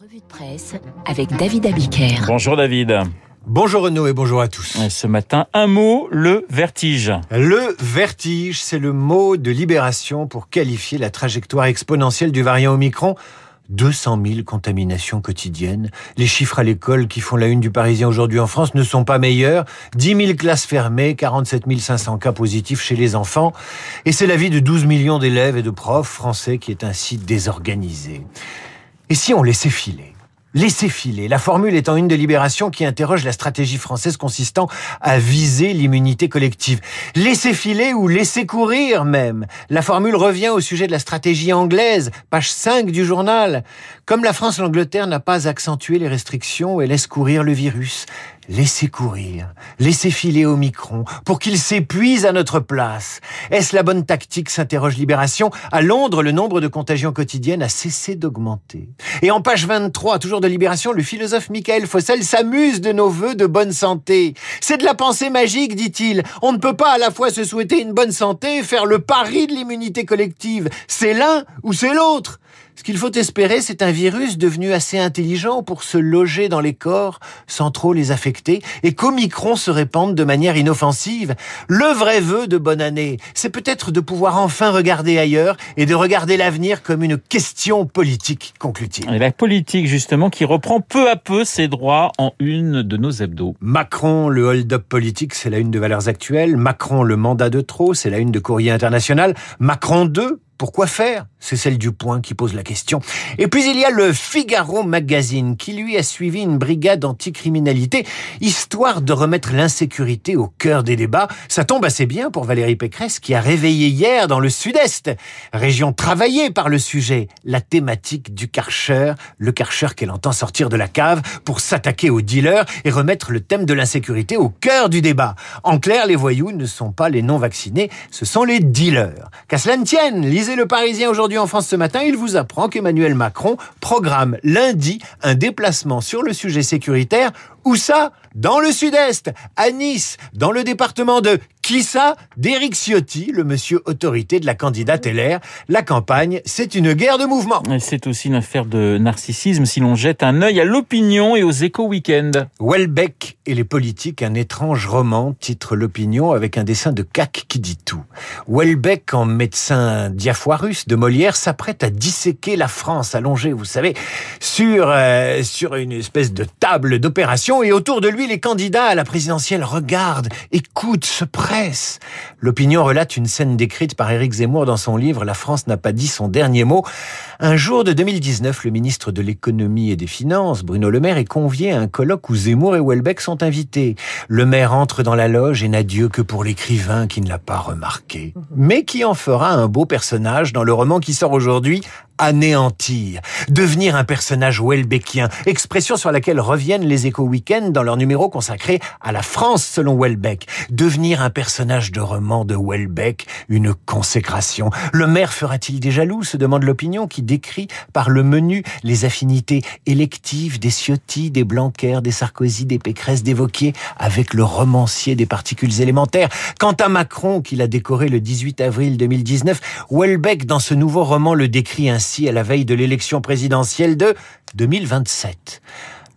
revue de presse avec David Abiker. Bonjour David. Bonjour Renaud et bonjour à tous. Ce matin, un mot, le vertige. Le vertige, c'est le mot de libération pour qualifier la trajectoire exponentielle du variant Omicron. 200 000 contaminations quotidiennes. Les chiffres à l'école qui font la une du Parisien aujourd'hui en France ne sont pas meilleurs. 10 000 classes fermées, 47 500 cas positifs chez les enfants. Et c'est la vie de 12 millions d'élèves et de profs français qui est ainsi désorganisée. Et si on laissait filer? Laissez filer. La formule étant une délibération qui interroge la stratégie française consistant à viser l'immunité collective. Laissez filer ou laissez courir même. La formule revient au sujet de la stratégie anglaise, page 5 du journal. Comme la France, l'Angleterre n'a pas accentué les restrictions et laisse courir le virus. Laissez courir, laissez filer au micron pour qu'il s'épuise à notre place. Est-ce la bonne tactique s'interroge Libération. À Londres, le nombre de contagions quotidiennes a cessé d'augmenter. Et en page 23, toujours de Libération, le philosophe Michael Fossel s'amuse de nos voeux de bonne santé. C'est de la pensée magique, dit-il. On ne peut pas à la fois se souhaiter une bonne santé et faire le pari de l'immunité collective. C'est l'un ou c'est l'autre. Ce qu'il faut espérer, c'est un virus devenu assez intelligent pour se loger dans les corps sans trop les affecter et qu'Omicron se répande de manière inoffensive. Le vrai vœu de bonne année, c'est peut-être de pouvoir enfin regarder ailleurs et de regarder l'avenir comme une question politique, conclut-il. Et la politique, justement, qui reprend peu à peu ses droits en une de nos hebdos. Macron, le hold-up politique, c'est la une de Valeurs Actuelles. Macron, le mandat de trop, c'est la une de Courrier International. Macron 2, pourquoi faire? C'est celle du point qui pose la question. Et puis il y a le Figaro Magazine qui lui a suivi une brigade anticriminalité, histoire de remettre l'insécurité au cœur des débats. Ça tombe assez bien pour Valérie Pécresse qui a réveillé hier dans le sud-est, région travaillée par le sujet, la thématique du karcher, le karcher qu'elle entend sortir de la cave pour s'attaquer aux dealers et remettre le thème de l'insécurité au cœur du débat. En clair, les voyous ne sont pas les non-vaccinés, ce sont les dealers. Qu'à cela ne tienne, le Parisien aujourd'hui en France ce matin, il vous apprend qu'Emmanuel Macron programme lundi un déplacement sur le sujet sécuritaire. Où ça? Dans le sud-est, à Nice, dans le département de qui ça D'Éric Ciotti, le monsieur autorité de la candidate LR. La campagne, c'est une guerre de mouvement. C'est aussi une affaire de narcissisme si l'on jette un œil à l'opinion et aux échos week-end. Welbeck et les politiques, un étrange roman, titre l'opinion avec un dessin de cac qui dit tout. Welbeck, en médecin diafoirus de Molière, s'apprête à disséquer la France allongée, vous savez, sur, euh, sur une espèce de table d'opération et autour de lui, les candidats à la présidentielle regardent, écoutent, se L'opinion relate une scène décrite par Éric Zemmour dans son livre La France n'a pas dit son dernier mot. Un jour de 2019, le ministre de l'économie et des finances, Bruno Le Maire, est convié à un colloque où Zemmour et Welbeck sont invités. Le maire entre dans la loge et n'a Dieu que pour l'écrivain qui ne l'a pas remarqué, mais qui en fera un beau personnage dans le roman qui sort aujourd'hui, anéantir, devenir un personnage welbeckien, expression sur laquelle reviennent les échos week-end dans leur numéro consacré à la France selon Welbeck. Devenir un personnage de roman de Welbeck, une consécration. Le maire fera-t-il des jaloux se demande l'opinion qui décrit par le menu les affinités électives des Ciotti, des Blanquer, des Sarkozy, des Pécresse, des avec le romancier des particules élémentaires. Quant à Macron, qu'il a décoré le 18 avril 2019, Welbeck dans ce nouveau roman le décrit ainsi à la veille de l'élection présidentielle de 2027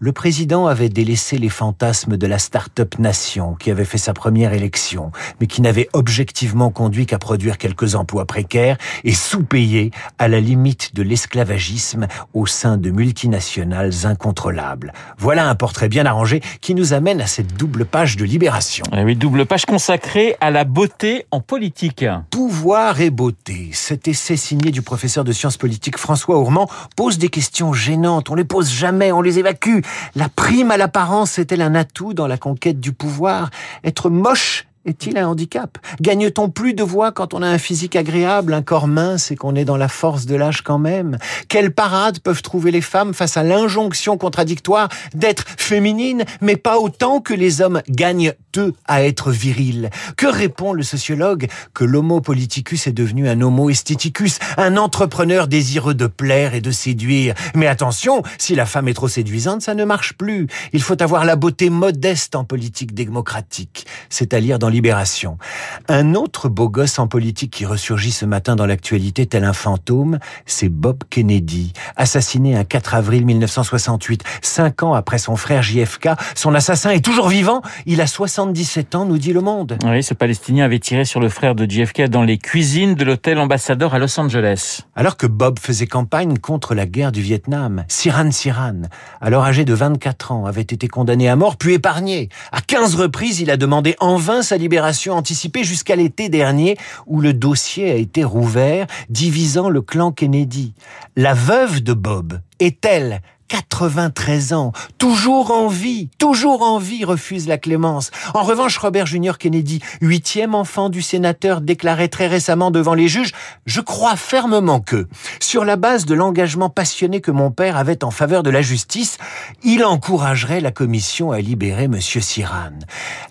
le président avait délaissé les fantasmes de la start-up nation qui avait fait sa première élection, mais qui n'avait objectivement conduit qu'à produire quelques emplois précaires et sous-payés à la limite de l'esclavagisme au sein de multinationales incontrôlables. Voilà un portrait bien arrangé qui nous amène à cette double page de libération. Eh oui, double page consacrée à la beauté en politique. Pouvoir et beauté. Cet essai signé du professeur de sciences politiques François Ourmand pose des questions gênantes. On les pose jamais, on les évacue. La prime à l'apparence est-elle un atout dans la conquête du pouvoir? Être moche est-il un handicap? Gagne-t-on plus de voix quand on a un physique agréable, un corps mince et qu'on est dans la force de l'âge quand même? Quelles parades peuvent trouver les femmes face à l'injonction contradictoire d'être féminines, mais pas autant que les hommes gagnent eux à être virils? Que répond le sociologue Que l'homo politicus est devenu un homo aestheticus, un entrepreneur désireux de plaire et de séduire? Mais attention, si la femme est trop séduisante, ça ne marche plus. Il faut avoir la beauté modeste en politique démocratique, c'est-à-dire dans Libération. Un autre beau gosse en politique qui ressurgit ce matin dans l'actualité tel un fantôme, c'est Bob Kennedy, assassiné un 4 avril 1968, cinq ans après son frère JFK. Son assassin est toujours vivant, il a 77 ans, nous dit Le Monde. Oui, ce Palestinien avait tiré sur le frère de JFK dans les cuisines de l'hôtel ambassadeur à Los Angeles. Alors que Bob faisait campagne contre la guerre du Vietnam, Siran Siran, alors âgé de 24 ans, avait été condamné à mort puis épargné. À 15 reprises, il a demandé en vain sa libération anticipée jusqu'à l'été dernier où le dossier a été rouvert, divisant le clan Kennedy. La veuve de Bob est-elle 93 ans, toujours en vie, toujours en vie, refuse la clémence. En revanche, Robert Junior Kennedy, huitième enfant du sénateur, déclarait très récemment devant les juges, je crois fermement que, sur la base de l'engagement passionné que mon père avait en faveur de la justice, il encouragerait la commission à libérer monsieur Siran.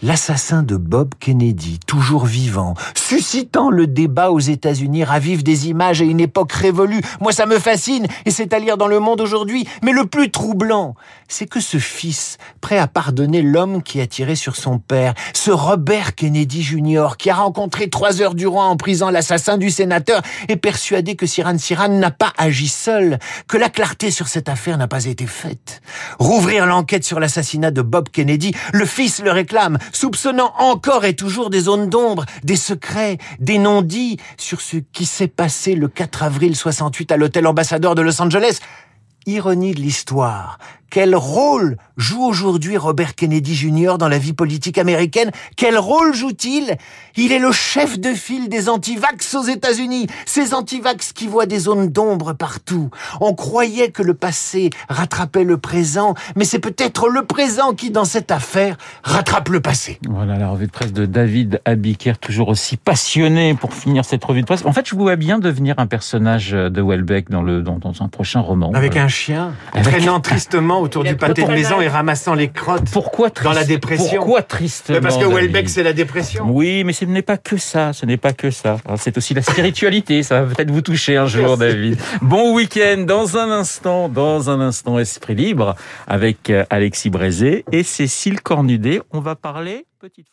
L'assassin de Bob Kennedy, toujours vivant, suscitant le débat aux États-Unis, ravive des images et une époque révolue. Moi, ça me fascine et c'est à lire dans le monde aujourd'hui. Mais le plus troublant, c'est que ce fils, prêt à pardonner l'homme qui a tiré sur son père, ce Robert Kennedy Jr., qui a rencontré trois heures durant en prison l'assassin du sénateur, est persuadé que Siran Siran n'a pas agi seul, que la clarté sur cette affaire n'a pas été faite. Rouvrir l'enquête sur l'assassinat de Bob Kennedy, le fils le réclame, soupçonnant encore et toujours des zones d'ombre, des secrets, des non-dits sur ce qui s'est passé le 4 avril 68 à l'hôtel ambassadeur de Los Angeles. Ironie de l'histoire. Quel rôle joue aujourd'hui Robert Kennedy Jr. dans la vie politique américaine? Quel rôle joue-t-il? Il est le chef de file des antivax aux États-Unis. Ces antivax qui voient des zones d'ombre partout. On croyait que le passé rattrapait le présent, mais c'est peut-être le présent qui, dans cette affaire, rattrape le passé. Voilà la revue de presse de David Abiker, toujours aussi passionné pour finir cette revue de presse. En fait, je vous vois bien devenir un personnage de Welbeck dans, le, dans, dans un prochain roman. Avec un chien, Avec- traînant tristement autour du pâté de maison et ramassant les crottes. Pourquoi triste Dans la dépression. Pourquoi tristement Mais parce que Welbeck, c'est la dépression. Oui, mais ce n'est pas que ça, ce n'est pas que ça. Alors, C'est aussi la spiritualité, ça va peut-être vous toucher un jour, David. Bon week-end, dans un instant, dans un instant, Esprit Libre, avec euh, Alexis Brézé et Cécile Cornudet. On va parler petite